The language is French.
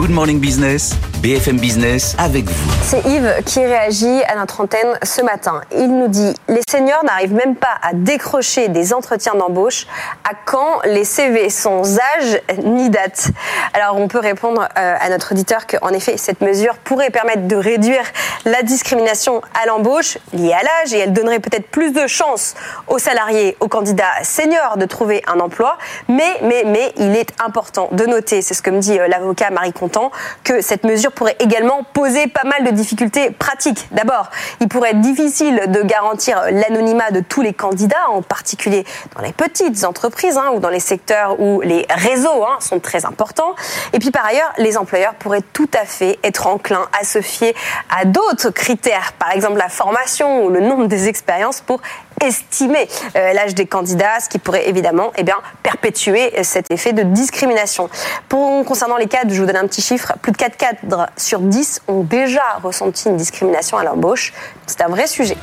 Good Morning Business, BFM Business avec vous. C'est Yves qui réagit à notre antenne ce matin. Il nous dit Les seniors n'arrivent même pas à décrocher des entretiens d'embauche. À quand les CV sans âge ni date? Alors on peut répondre euh, à notre auditeur qu'en effet cette mesure pourrait permettre de réduire la discrimination à l'embauche liée à l'âge et elle donnerait peut-être plus de chances aux salariés, aux candidats seniors de trouver un emploi. Mais, mais, mais il est important de noter, c'est ce que me dit euh, l'avocat Marie Contant, que cette mesure pourrait également poser pas mal de difficultés pratiques. D'abord, il pourrait être difficile de garantir l'anonymat de tous les candidats, en particulier dans les petites entreprises hein, ou dans les secteurs où les réseaux hein, sont très importants. Et puis par ailleurs, les employeurs pourraient tout à fait être enclins à se fier à d'autres critères, par exemple la formation ou le nombre des expériences pour estimer euh, l'âge des candidats, ce qui pourrait évidemment eh bien, perpétuer cet effet de discrimination. Pour, concernant les cadres, je vous donne un petit chiffre, plus de 4 cadres sur 10 ont déjà ressenti une discrimination à l'embauche. C'est un vrai sujet.